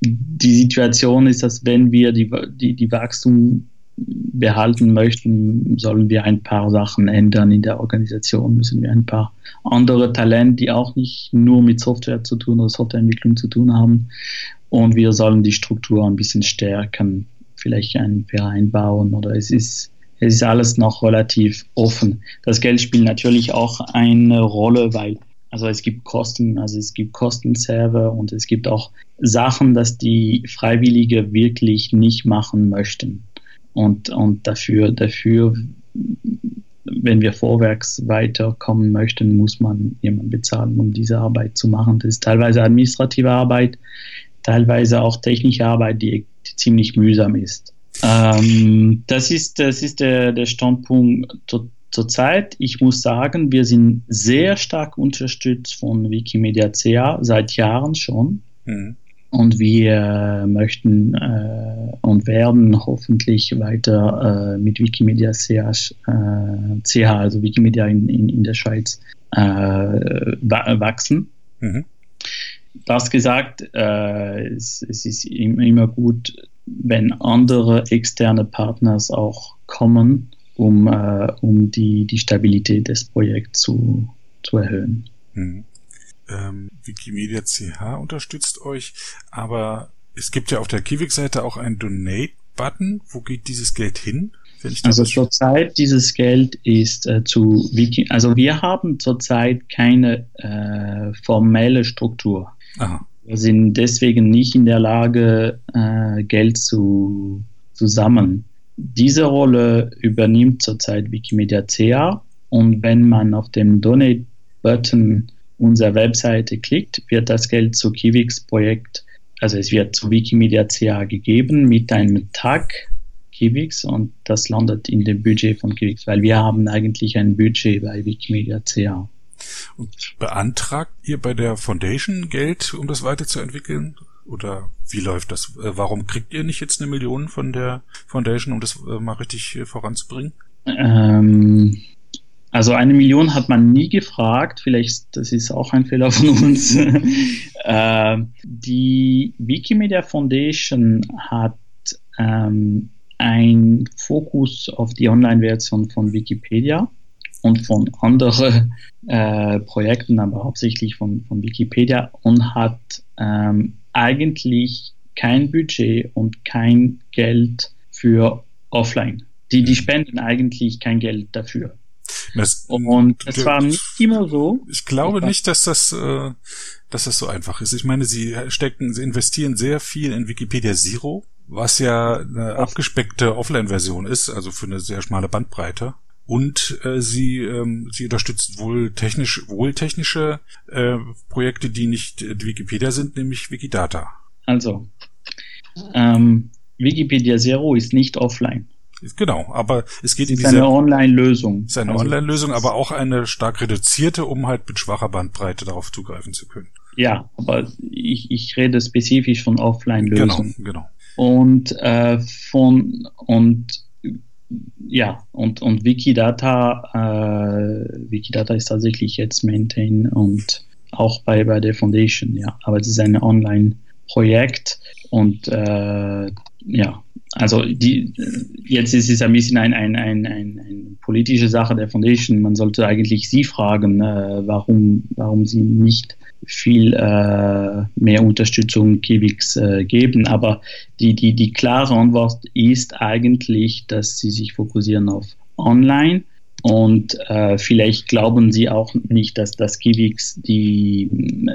die Situation ist, dass wenn wir die, die, die Wachstum behalten möchten, sollen wir ein paar Sachen ändern in der Organisation, müssen wir ein paar andere Talente, die auch nicht nur mit Software zu tun oder Softwareentwicklung zu tun haben. Und wir sollen die Struktur ein bisschen stärken vielleicht einen Verein bauen oder es ist, es ist alles noch relativ offen. Das Geld spielt natürlich auch eine Rolle, weil also es gibt Kosten, also es gibt Kostenserver und es gibt auch Sachen, dass die Freiwillige wirklich nicht machen möchten. Und, und dafür, dafür, wenn wir vorwärts weiterkommen möchten, muss man jemanden bezahlen, um diese Arbeit zu machen. Das ist teilweise administrative Arbeit, teilweise auch technische Arbeit, die ziemlich mühsam ist. Ähm, das ist, das ist der, der Standpunkt zur, zurzeit. Ich muss sagen, wir sind sehr stark unterstützt von Wikimedia CA seit Jahren schon. Mhm. Und wir möchten äh, und werden hoffentlich weiter äh, mit Wikimedia CH, äh, CH, also Wikimedia in, in, in der Schweiz, äh, wachsen. Mhm das gesagt, äh, es, es, ist immer gut, wenn andere externe Partners auch kommen, um, äh, um die, die Stabilität des Projekts zu, zu erhöhen. Hm. Ähm, Wikimedia CH unterstützt euch, aber es gibt ja auf der Kiwik-Seite auch einen Donate-Button. Wo geht dieses Geld hin? also zurzeit dieses Geld ist äh, zu Wiki, also wir haben zurzeit keine äh, formelle Struktur. Aha. Wir sind deswegen nicht in der Lage, äh, Geld zu, zu sammeln. Diese Rolle übernimmt zurzeit Wikimedia CA und wenn man auf dem Donate-Button unserer Webseite klickt, wird das Geld zu Kiwix Projekt, also es wird zu Wikimedia CA gegeben mit einem Tag Kivix und das landet in dem Budget von Kivix, weil wir haben eigentlich ein Budget bei Wikimedia CA. Und beantragt ihr bei der Foundation Geld, um das weiterzuentwickeln? Oder wie läuft das? Äh, warum kriegt ihr nicht jetzt eine Million von der Foundation, um das äh, mal richtig voranzubringen? Ähm, also eine Million hat man nie gefragt, vielleicht das ist auch ein Fehler von uns. äh, die Wikimedia Foundation hat ähm, ein Fokus auf die Online-Version von Wikipedia und von anderen äh, Projekten, aber hauptsächlich von, von Wikipedia und hat ähm, eigentlich kein Budget und kein Geld für Offline. Die, die spenden eigentlich kein Geld dafür. Das, und es war nicht immer so. Ich glaube nicht, dass das, äh, dass das so einfach ist. Ich meine, sie stecken, sie investieren sehr viel in Wikipedia Zero, was ja eine abgespeckte Offline-Version ist, also für eine sehr schmale Bandbreite. Und äh, sie, ähm, sie unterstützt wohl technisch, wohl technische äh, Projekte, die nicht äh, Wikipedia sind, nämlich Wikidata. Also, ähm, Wikipedia Zero ist nicht offline. Genau, aber es geht in diese... Eine Online-Lösung. Ist eine also, Online-Lösung, aber auch eine stark reduzierte, um halt mit schwacher Bandbreite darauf zugreifen zu können. Ja, aber ich, ich rede spezifisch von Offline-Lösungen. Genau, genau. Und äh, von und ja, und, und Wikidata, äh, Wikidata ist tatsächlich jetzt Maintain und auch bei, bei der Foundation, ja. Aber es ist ein Online-Projekt und äh, ja, also die, jetzt ist es ein bisschen ein, ein, ein, ein, eine politische Sache der Foundation. Man sollte eigentlich sie fragen, äh, warum, warum sie nicht viel äh, mehr Unterstützung Kiwix äh, geben. Aber die, die, die klare Antwort ist eigentlich, dass sie sich fokussieren auf Online. Und äh, vielleicht glauben sie auch nicht, dass das Kiwix die,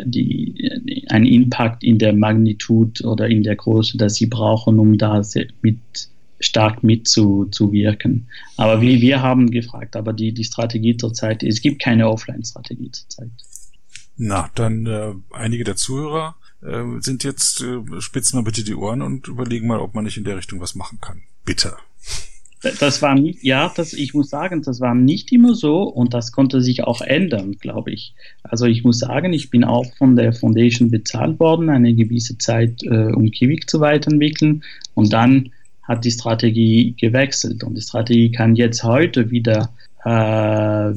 die, einen Impact in der Magnitud oder in der Größe, dass sie brauchen, um da mit, stark mitzuwirken. Aber wie wir haben gefragt, aber die, die Strategie zurzeit, es gibt keine Offline-Strategie zurzeit. Na, dann äh, einige der Zuhörer äh, sind jetzt, äh, spitzen mal bitte die Ohren und überlegen mal, ob man nicht in der Richtung was machen kann. Bitte. Das war ja, das, ich muss sagen, das war nicht immer so und das konnte sich auch ändern, glaube ich. Also ich muss sagen, ich bin auch von der Foundation bezahlt worden, eine gewisse Zeit, äh, um Kivik zu weiterentwickeln und dann hat die Strategie gewechselt und die Strategie kann jetzt heute wieder äh,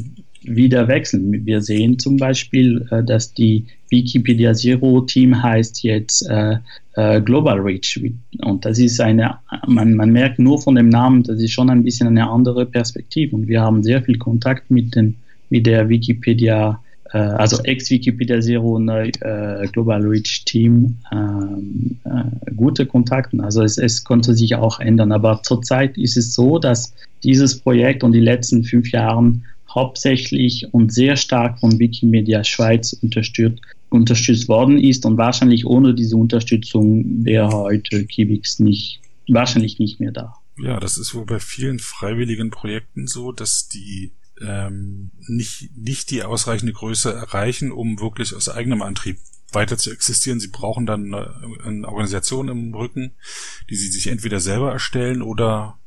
wieder wechseln. Wir sehen zum Beispiel, äh, dass die Wikipedia Zero Team heißt jetzt äh, äh, Global Reach. Und das ist eine, man, man merkt nur von dem Namen, das ist schon ein bisschen eine andere Perspektive. Und wir haben sehr viel Kontakt mit, den, mit der Wikipedia, äh, also ex-Wikipedia Zero äh, Global Reach Team, ähm, äh, gute Kontakte. Also es, es konnte sich auch ändern. Aber zurzeit ist es so, dass dieses Projekt und die letzten fünf Jahren hauptsächlich und sehr stark von Wikimedia Schweiz unterstützt, unterstützt worden ist und wahrscheinlich ohne diese Unterstützung wäre heute Kibix nicht, wahrscheinlich nicht mehr da. Ja, das ist wohl bei vielen freiwilligen Projekten so, dass die ähm, nicht, nicht die ausreichende Größe erreichen, um wirklich aus eigenem Antrieb weiter zu existieren. Sie brauchen dann eine, eine Organisation im Rücken, die sie sich entweder selber erstellen oder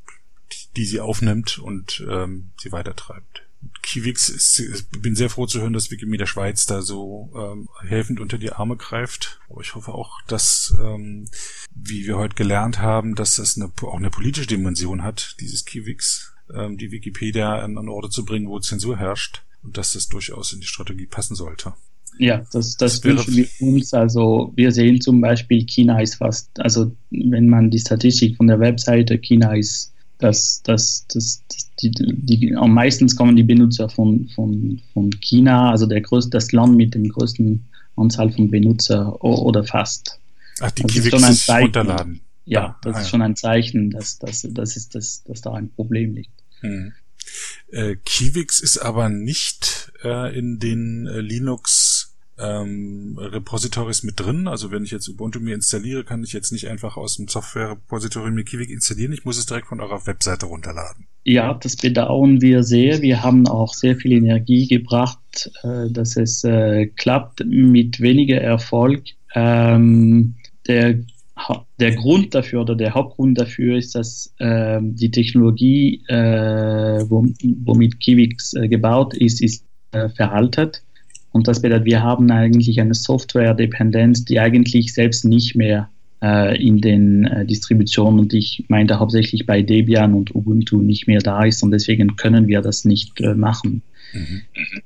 die, die sie aufnimmt und ähm, sie weitertreibt. Kiwix ist, ich bin sehr froh zu hören, dass Wikimedia Schweiz da so ähm, helfend unter die Arme greift. Aber ich hoffe auch, dass, ähm, wie wir heute gelernt haben, dass das eine, auch eine politische Dimension hat, dieses Kiwix, ähm, die Wikipedia an, an Orte zu bringen, wo Zensur herrscht und dass das durchaus in die Strategie passen sollte. Ja, das, das, das wünschen wir uns. Also wir sehen zum Beispiel, China ist fast, also wenn man die Statistik von der Webseite, China ist dass, dass, dass, dass die, die, am meisten kommen die Benutzer von, von, von China, also der größte, das Land mit dem größten Anzahl von Benutzer oder fast. Ach, die das ist schon ein Zeichen. runterladen. Ja, das ah, ist ja. schon ein Zeichen, dass, dass, dass, ist, dass, dass da ein Problem liegt. Hm. Äh, Kivix ist aber nicht äh, in den äh, Linux ähm, Repositories mit drin. Also wenn ich jetzt Ubuntu mir installiere, kann ich jetzt nicht einfach aus dem Software-Repository mir Kivik installieren. Ich muss es direkt von eurer Webseite runterladen. Ja, das bedauern wir sehr. Wir haben auch sehr viel Energie gebracht, äh, dass es äh, klappt mit weniger Erfolg. Ähm, der der Grund dafür oder der Hauptgrund dafür ist, dass äh, die Technologie, äh, womit Kivix äh, gebaut ist, ist äh, veraltet. Und das bedeutet, wir haben eigentlich eine Software-Dependenz, die eigentlich selbst nicht mehr äh, in den äh, Distributionen und ich meinte hauptsächlich bei Debian und Ubuntu nicht mehr da ist und deswegen können wir das nicht äh, machen. Mhm.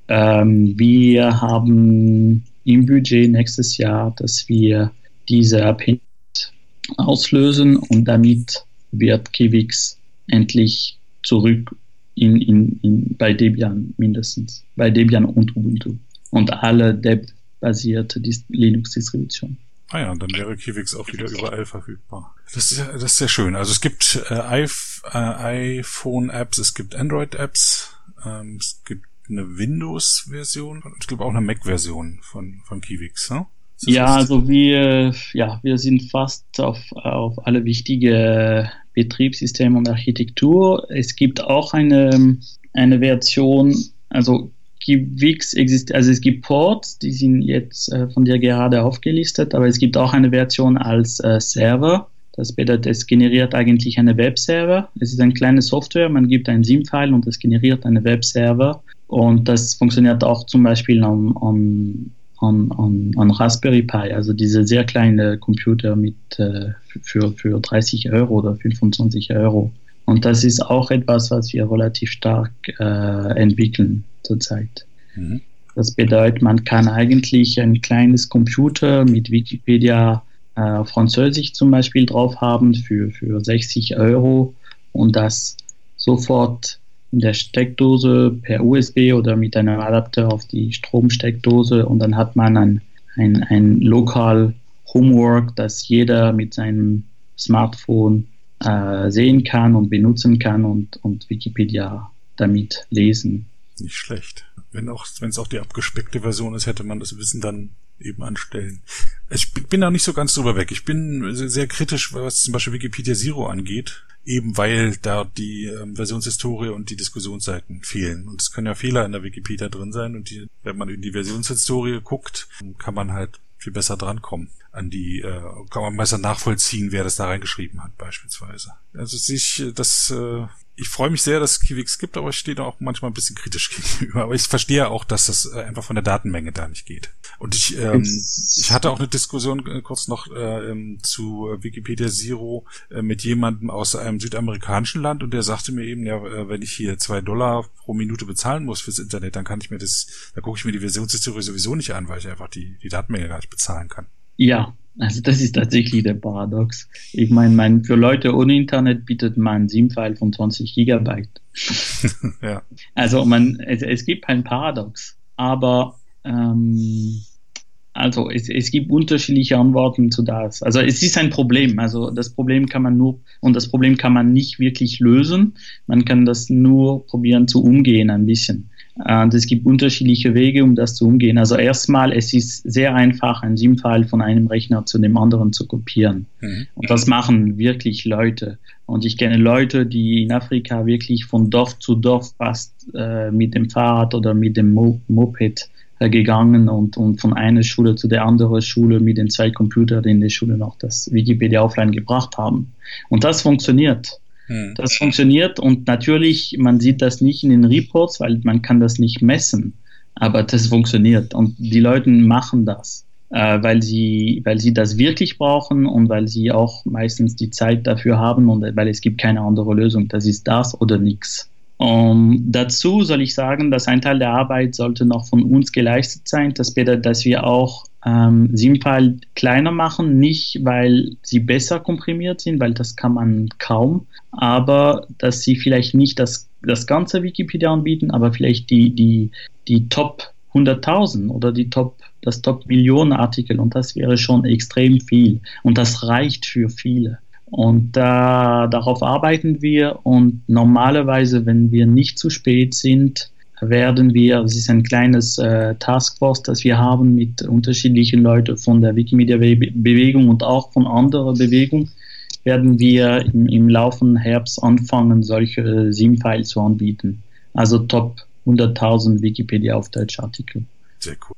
Ähm, wir haben im Budget nächstes Jahr, dass wir diese Abhängigkeit auslösen und damit wird Kivix endlich zurück in, in, in, bei Debian mindestens, bei Debian und Ubuntu und alle Deb-basierte Linux-Distributionen. Ah ja, und dann wäre Kivix auch wieder überall verfügbar. Das ist, das ist sehr schön. Also es gibt äh, äh iPhone-Apps, es gibt Android-Apps, ähm, es gibt eine Windows-Version und ich glaube auch eine Mac-Version von, von Kivix. Ne? Ja, also wir, ja, wir sind fast auf, auf alle wichtige Betriebssysteme und Architektur. Es gibt auch eine, eine Version, also Wix existiert, also es gibt Ports, die sind jetzt äh, von dir gerade aufgelistet, aber es gibt auch eine Version als äh, Server. Das bedeutet, es generiert eigentlich eine Webserver. Es ist eine kleine Software, man gibt einen SIM-File und es generiert eine Webserver. Und das funktioniert auch zum Beispiel am, am an, an, an Raspberry Pi, also diese sehr kleine Computer mit äh, für, für 30 Euro oder 25 Euro. Und das ist auch etwas, was wir relativ stark äh, entwickeln zurzeit. Mhm. Das bedeutet, man kann eigentlich ein kleines Computer mit Wikipedia äh, Französisch zum Beispiel drauf haben für, für 60 Euro und das sofort in der Steckdose per USB oder mit einem Adapter auf die Stromsteckdose und dann hat man ein, ein, ein Lokal Homework, das jeder mit seinem Smartphone äh, sehen kann und benutzen kann und, und Wikipedia damit lesen. Nicht schlecht. Wenn auch, wenn es auch die abgespeckte Version ist, hätte man das Wissen dann eben anstellen. Ich bin da nicht so ganz drüber weg. Ich bin sehr kritisch, was zum Beispiel Wikipedia Zero angeht, eben weil da die ähm, Versionshistorie und die Diskussionsseiten fehlen. Und es können ja Fehler in der Wikipedia drin sein und die, wenn man in die Versionshistorie guckt, kann man halt viel besser drankommen an die, äh, kann man besser nachvollziehen, wer das da reingeschrieben hat, beispielsweise. Also sich, das äh, ich freue mich sehr, dass es Kiwix gibt, aber ich stehe da auch manchmal ein bisschen kritisch gegenüber. Aber ich verstehe auch, dass das äh, einfach von der Datenmenge da nicht geht. Und ich, ähm, ich hatte auch eine Diskussion äh, kurz noch äh, ähm, zu Wikipedia Zero äh, mit jemandem aus einem südamerikanischen Land und der sagte mir eben, ja, äh, wenn ich hier zwei Dollar pro Minute bezahlen muss fürs Internet, dann kann ich mir das, da gucke ich mir die Versionshistorie sowieso nicht an, weil ich einfach die, die Datenmenge gar nicht bezahlen kann. Ja, also das ist tatsächlich der Paradox. Ich meine, mein, für Leute ohne Internet bietet man ein SIM-File von 20 Gigabyte. ja. Also man, es, es gibt ein Paradox, aber ähm, also es, es gibt unterschiedliche Antworten zu das. Also es ist ein Problem. Also das Problem kann man nur und das Problem kann man nicht wirklich lösen. Man kann das nur probieren zu umgehen ein bisschen. Und es gibt unterschiedliche Wege, um das zu umgehen. Also erstmal, es ist sehr einfach, ein SIM-File von einem Rechner zu dem anderen zu kopieren. Mhm. Und das machen wirklich Leute. Und ich kenne Leute, die in Afrika wirklich von Dorf zu Dorf fast äh, mit dem Fahrrad oder mit dem Mo Moped äh, gegangen und, und von einer Schule zu der anderen Schule mit den zwei Computern in der Schule noch das Wikipedia offline gebracht haben. Und das funktioniert. Hm. Das funktioniert und natürlich, man sieht das nicht in den Reports, weil man kann das nicht messen, aber das funktioniert und die Leute machen das, äh, weil, sie, weil sie das wirklich brauchen und weil sie auch meistens die Zeit dafür haben und weil es gibt keine andere Lösung. Das ist das oder nichts. Um, dazu soll ich sagen, dass ein Teil der Arbeit sollte noch von uns geleistet sein. Das bedeutet, dass wir auch ähm, SIM-File kleiner machen, nicht weil sie besser komprimiert sind, weil das kann man kaum, aber dass sie vielleicht nicht das, das ganze Wikipedia anbieten, aber vielleicht die, die, die Top 100.000 oder die Top, das Top Millionen Artikel und das wäre schon extrem viel und das reicht für viele. Und äh, darauf arbeiten wir und normalerweise, wenn wir nicht zu spät sind, werden wir, es ist ein kleines äh, Taskforce, das wir haben mit unterschiedlichen Leuten von der Wikimedia-Bewegung und auch von anderen Bewegungen, werden wir im, im laufenden Herbst anfangen, solche SIM-Files zu anbieten. Also Top 100.000 Wikipedia auf Deutsch Artikel. Sehr cool.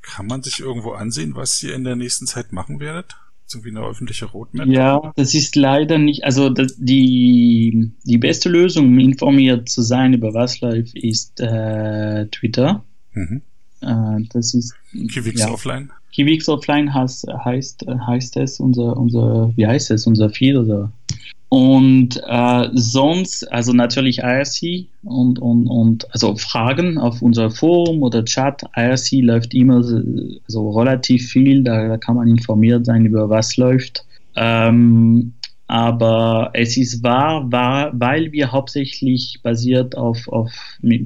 Kann man sich irgendwo ansehen, was ihr in der nächsten Zeit machen werdet? Es irgendwie eine öffentliche Roadmap? Ja, das ist leider nicht, also das, die, die beste Lösung, um informiert zu sein über was läuft, ist äh, Twitter. Mhm. Äh, das ist Kivix ja. Offline. Kivix Offline heißt, heißt, heißt es, unser, unser, wie heißt es, unser Feed oder und äh, sonst, also natürlich IRC und, und, und also Fragen auf unser Forum oder Chat. IRC läuft immer so relativ viel, da, da kann man informiert sein über was läuft. Ähm, aber es ist wahr, wahr, weil wir hauptsächlich basiert auf, auf,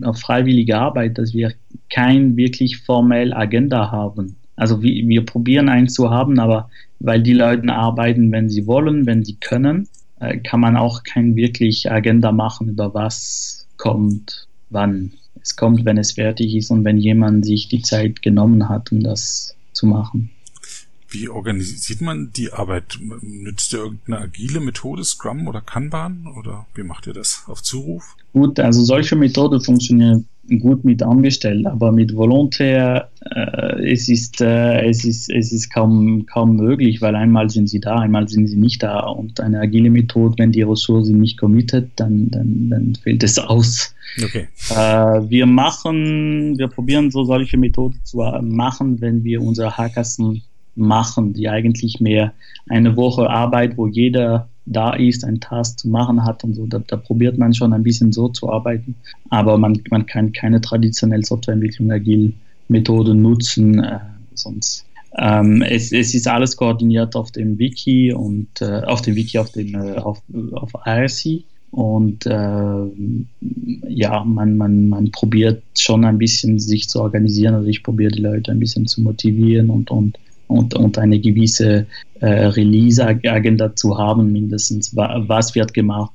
auf freiwillige Arbeit, dass wir kein wirklich formell Agenda haben. Also wir, wir probieren eins zu haben, aber weil die Leute arbeiten, wenn sie wollen, wenn sie können äh, kann man auch kein wirklich Agenda machen, über was kommt, wann. Es kommt, wenn es fertig ist und wenn jemand sich die Zeit genommen hat, um das zu machen. Wie organisiert man die Arbeit? Nützt ihr irgendeine agile Methode, Scrum oder Kanban? Oder wie macht ihr das auf Zuruf? Gut, also solche Methode funktioniert gut mit Angestellten, aber mit Volontär, äh, es, ist, äh, es, ist, es ist kaum, kaum möglich, weil einmal sind sie da, einmal sind sie nicht da. Und eine agile Methode, wenn die Ressource nicht committet, dann, dann, dann fällt es aus. Okay. Äh, wir machen, wir probieren so solche Methoden zu machen, wenn wir unsere Hackathon machen, die eigentlich mehr eine Woche Arbeit, wo jeder da ist, ein Task zu machen hat und so. Da, da, probiert man schon ein bisschen so zu arbeiten. Aber man, man kann keine traditionelle Softwareentwicklung agil Methode nutzen, äh, sonst. Ähm, es, es ist alles koordiniert auf dem Wiki und äh, auf dem Wiki, auf dem äh, auf, auf IRC. Und äh, ja, man, man, man probiert schon ein bisschen sich zu organisieren. Also ich probiere die Leute ein bisschen zu motivieren und, und und, und eine gewisse äh, Release-Agenda zu haben, mindestens, was wird gemacht,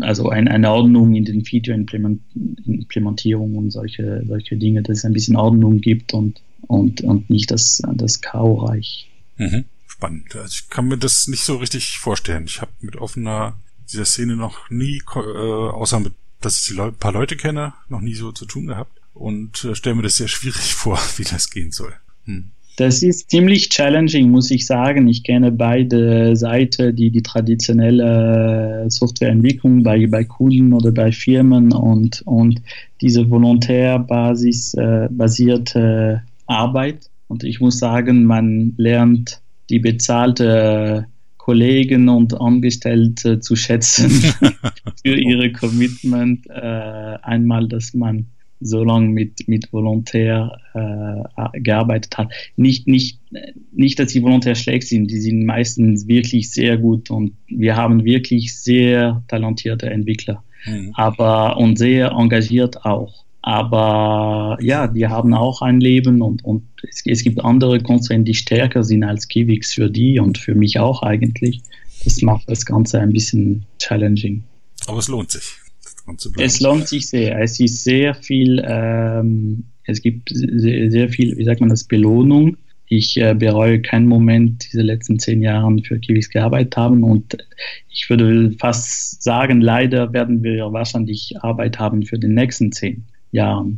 also ein, eine Ordnung in den Feature-Implementierung und solche, solche Dinge, dass es ein bisschen Ordnung gibt und, und, und nicht das, das Chaoreich. Mhm. Spannend. Also ich kann mir das nicht so richtig vorstellen. Ich habe mit offener dieser Szene noch nie, äh, außer mit, dass ich die Leute, paar Leute kenne, noch nie so zu tun gehabt und äh, stelle mir das sehr schwierig vor, wie das gehen soll. Hm. Das ist ziemlich challenging, muss ich sagen. Ich kenne beide Seiten, die die traditionelle Softwareentwicklung bei, bei Kunden oder bei Firmen und, und diese volontärbasis äh, Arbeit. Und ich muss sagen, man lernt die bezahlte Kollegen und Angestellte zu schätzen für ihre Commitment. Äh, einmal, dass man so lange mit, mit Volontär äh, gearbeitet hat. Nicht, nicht, nicht, dass die Volontär schlecht sind, die sind meistens wirklich sehr gut und wir haben wirklich sehr talentierte Entwickler, mhm. aber und sehr engagiert auch. Aber ja, die haben auch ein Leben und, und es, es gibt andere Konzerne, die stärker sind als Kivix für die und für mich auch eigentlich. Das macht das Ganze ein bisschen challenging. Aber es lohnt sich es lohnt sich sehr. Es ist sehr viel, ähm, es gibt sehr, sehr, viel, wie sagt man das, Belohnung. Ich äh, bereue keinen Moment diese letzten zehn Jahre für Kiwis gearbeitet haben und ich würde fast sagen, leider werden wir wahrscheinlich Arbeit haben für die nächsten zehn Jahre.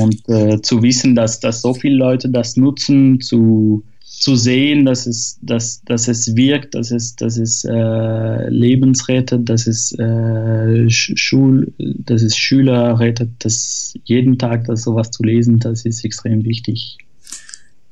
Und äh, zu wissen, dass, dass so viele Leute das nutzen, zu zu sehen, dass es, dass, dass es wirkt, dass es, dass es äh, Lebens rettet, dass es, äh, Schul, dass es Schüler rettet, dass jeden Tag das sowas zu lesen, das ist extrem wichtig.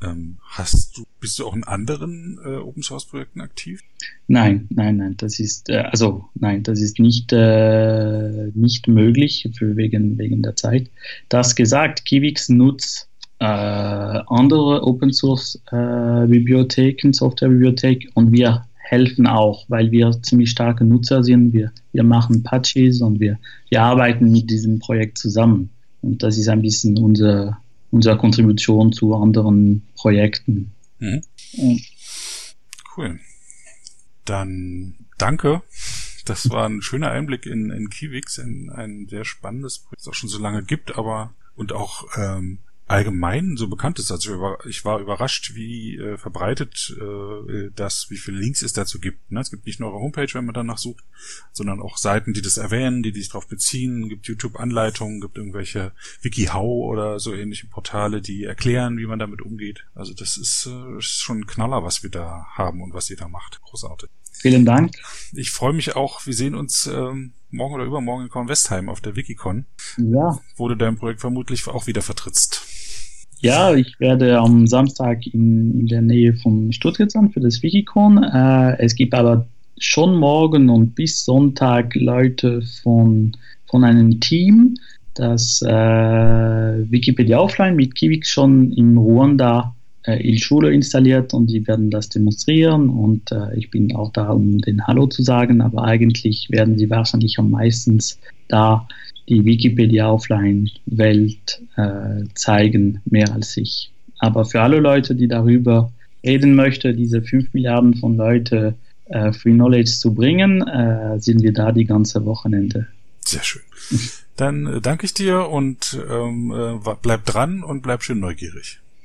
Ähm, hast du, bist du auch in anderen äh, Open Source Projekten aktiv? Nein, nein, nein, das ist äh, also nein, das ist nicht äh, nicht möglich für wegen wegen der Zeit. Das gesagt, Kivix nutzt äh, andere Open Source äh, Bibliotheken, Softwarebibliothek und wir helfen auch, weil wir ziemlich starke Nutzer sind. Wir, wir machen Patches und wir, wir arbeiten mit diesem Projekt zusammen. Und das ist ein bisschen unsere, unsere Kontribution zu anderen Projekten. Mhm. Cool. Dann danke. Das war ein schöner Einblick in, in Kiwix, in ein sehr spannendes Projekt, das es auch schon so lange gibt, aber und auch ähm, allgemein so bekannt ist. Also ich war überrascht, wie äh, verbreitet äh, das, wie viele Links es dazu gibt. Ne? Es gibt nicht nur eure Homepage, wenn man danach sucht, sondern auch Seiten, die das erwähnen, die, sich darauf beziehen. Es gibt YouTube-Anleitungen, gibt irgendwelche WikiHow oder so ähnliche Portale, die erklären, wie man damit umgeht. Also das ist, äh, ist schon ein Knaller, was wir da haben und was ihr da macht. Großartig. Vielen Dank. Ich freue mich auch. Wir sehen uns ähm, morgen oder übermorgen in Kornwestheim auf der Wikicon. Ja. Wo du dein Projekt vermutlich auch wieder vertrittst. Ja, ich werde am Samstag in, in der Nähe von Stuttgart sein für das Wikicon. Äh, es gibt aber schon morgen und bis Sonntag Leute von, von einem Team, das äh, Wikipedia Offline mit Kivik schon in Ruanda in Schule installiert und die werden das demonstrieren und äh, ich bin auch da, um den Hallo zu sagen, aber eigentlich werden sie wahrscheinlich am meisten da die Wikipedia Offline-Welt äh, zeigen, mehr als ich. Aber für alle Leute, die darüber reden möchten, diese 5 Milliarden von Leute äh, Free Knowledge zu bringen, äh, sind wir da die ganze Wochenende. Sehr schön. Dann äh, danke ich dir und ähm, äh, bleib dran und bleib schön neugierig.